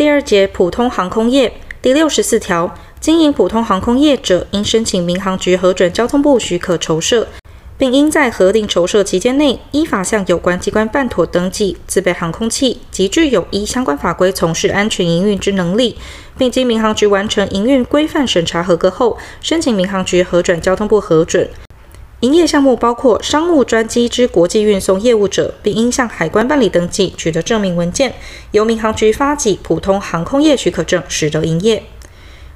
第二节普通航空业第六十四条，经营普通航空业者，应申请民航局核准交通部许可筹设，并应在核定筹设期间内，依法向有关机关办妥登记，自备航空器及具有依相关法规从事安全营运之能力，并经民航局完成营运规范审查合格后，申请民航局核准交通部核准。营业项目包括商务专机之国际运送业务者，并应向海关办理登记，取得证明文件，由民航局发给普通航空业许可证，始得营业。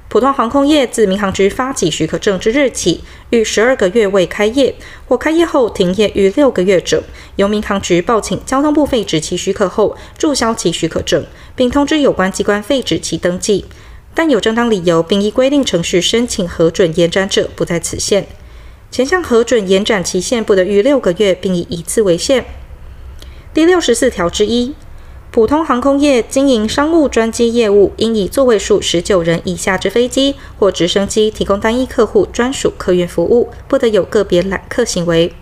普通航空业自民航局发给许可证之日起，逾十二个月未开业，或开业后停业逾六个月者，由民航局报请交通部废止其许可后，注销其许可证，并通知有关机关废止其登记。但有正当理由，并依规定程序申请核准延展者，不在此限。前项核准延展期限不得逾六个月，并以一次为限。第六十四条之一，普通航空业经营商务专机业务，应以座位数十九人以下之飞机或直升机提供单一客户专属客运服务，不得有个别揽客行为。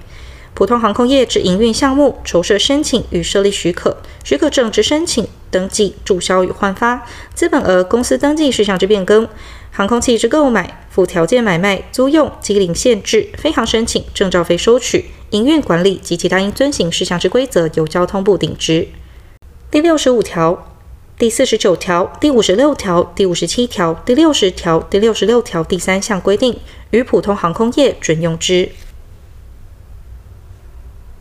普通航空业之营运项目筹设申请与设立许可、许可证之申请、登记、注销与换发、资本额、公司登记事项之变更。航空器之购买、附条件买卖、租用、机龄限制、飞航申请、证照费收取、营运管理及其他应遵行事项之规则，由交通部定之。第六十五条、第四十九条、第五十六条、第五十七条、第六十条、第六十六条第三项规定，与普通航空业准用之。